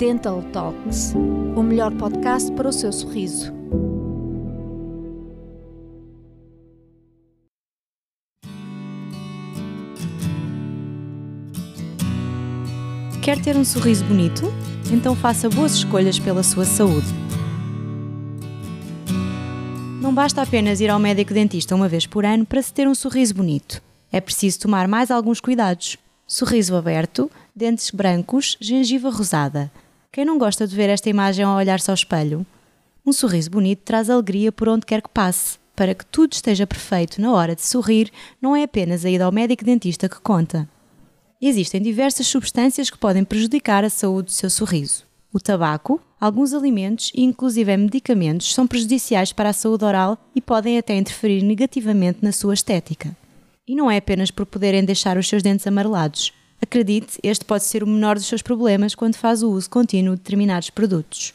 Dental Talks, o melhor podcast para o seu sorriso. Quer ter um sorriso bonito? Então faça boas escolhas pela sua saúde. Não basta apenas ir ao médico dentista uma vez por ano para se ter um sorriso bonito. É preciso tomar mais alguns cuidados. Sorriso aberto, dentes brancos, gengiva rosada. Quem não gosta de ver esta imagem ao olhar-se ao espelho? Um sorriso bonito traz alegria por onde quer que passe. Para que tudo esteja perfeito na hora de sorrir, não é apenas a ida ao médico dentista que conta. Existem diversas substâncias que podem prejudicar a saúde do seu sorriso. O tabaco, alguns alimentos e inclusive medicamentos são prejudiciais para a saúde oral e podem até interferir negativamente na sua estética. E não é apenas por poderem deixar os seus dentes amarelados. Acredite, este pode ser o menor dos seus problemas quando faz o uso contínuo de determinados produtos.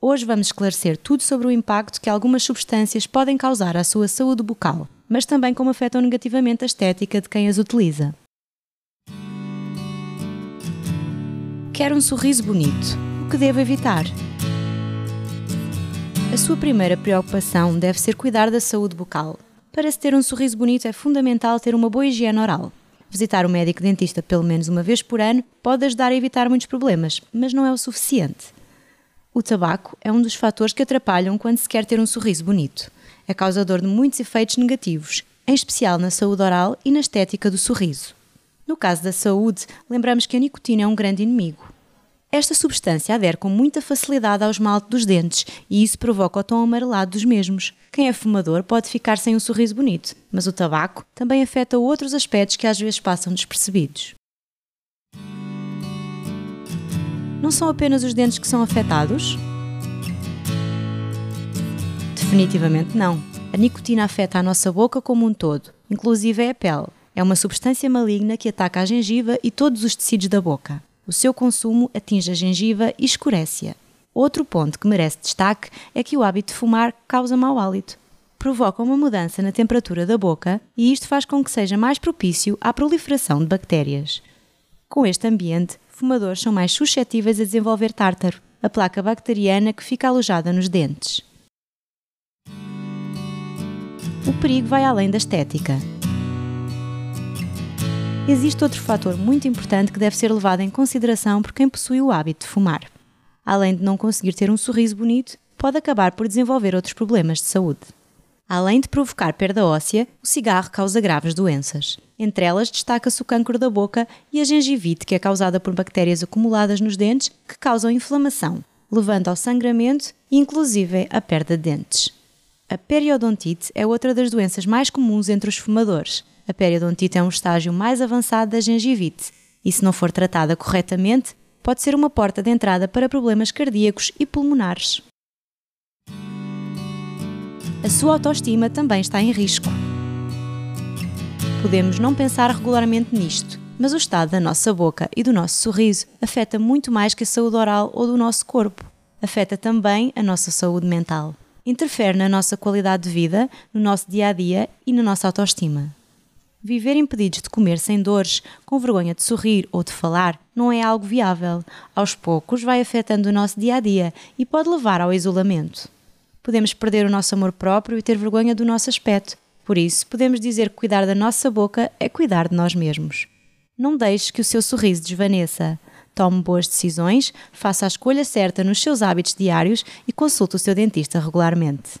Hoje vamos esclarecer tudo sobre o impacto que algumas substâncias podem causar à sua saúde bucal, mas também como afetam negativamente a estética de quem as utiliza. Quer um sorriso bonito? O que deve evitar? A sua primeira preocupação deve ser cuidar da saúde bucal. Para se ter um sorriso bonito é fundamental ter uma boa higiene oral. Visitar o médico dentista pelo menos uma vez por ano pode ajudar a evitar muitos problemas, mas não é o suficiente. O tabaco é um dos fatores que atrapalham quando se quer ter um sorriso bonito. É causador de muitos efeitos negativos, em especial na saúde oral e na estética do sorriso. No caso da saúde, lembramos que a nicotina é um grande inimigo. Esta substância adere com muita facilidade ao esmalte dos dentes e isso provoca o tom amarelado dos mesmos. Quem é fumador pode ficar sem um sorriso bonito, mas o tabaco também afeta outros aspectos que às vezes passam despercebidos. Não são apenas os dentes que são afetados? Definitivamente não. A nicotina afeta a nossa boca como um todo, inclusive a pele. É uma substância maligna que ataca a gengiva e todos os tecidos da boca. O seu consumo atinge a gengiva e escurece-a. Outro ponto que merece destaque é que o hábito de fumar causa mau hálito. Provoca uma mudança na temperatura da boca e isto faz com que seja mais propício à proliferação de bactérias. Com este ambiente, fumadores são mais suscetíveis a desenvolver tártaro, a placa bacteriana que fica alojada nos dentes. O perigo vai além da estética. Existe outro fator muito importante que deve ser levado em consideração por quem possui o hábito de fumar. Além de não conseguir ter um sorriso bonito, pode acabar por desenvolver outros problemas de saúde. Além de provocar perda óssea, o cigarro causa graves doenças. Entre elas destaca-se o câncer da boca e a gengivite, que é causada por bactérias acumuladas nos dentes que causam inflamação, levando ao sangramento e inclusive à perda de dentes. A periodontite é outra das doenças mais comuns entre os fumadores a periodontite é um estágio mais avançado da gengivite e, se não for tratada corretamente, pode ser uma porta de entrada para problemas cardíacos e pulmonares. A sua autoestima também está em risco. Podemos não pensar regularmente nisto, mas o estado da nossa boca e do nosso sorriso afeta muito mais que a saúde oral ou do nosso corpo. Afeta também a nossa saúde mental. Interfere na nossa qualidade de vida, no nosso dia a dia e na nossa autoestima. Viver impedidos de comer sem dores, com vergonha de sorrir ou de falar, não é algo viável. Aos poucos vai afetando o nosso dia a dia e pode levar ao isolamento. Podemos perder o nosso amor próprio e ter vergonha do nosso aspecto. Por isso, podemos dizer que cuidar da nossa boca é cuidar de nós mesmos. Não deixe que o seu sorriso desvaneça. Tome boas decisões, faça a escolha certa nos seus hábitos diários e consulte o seu dentista regularmente.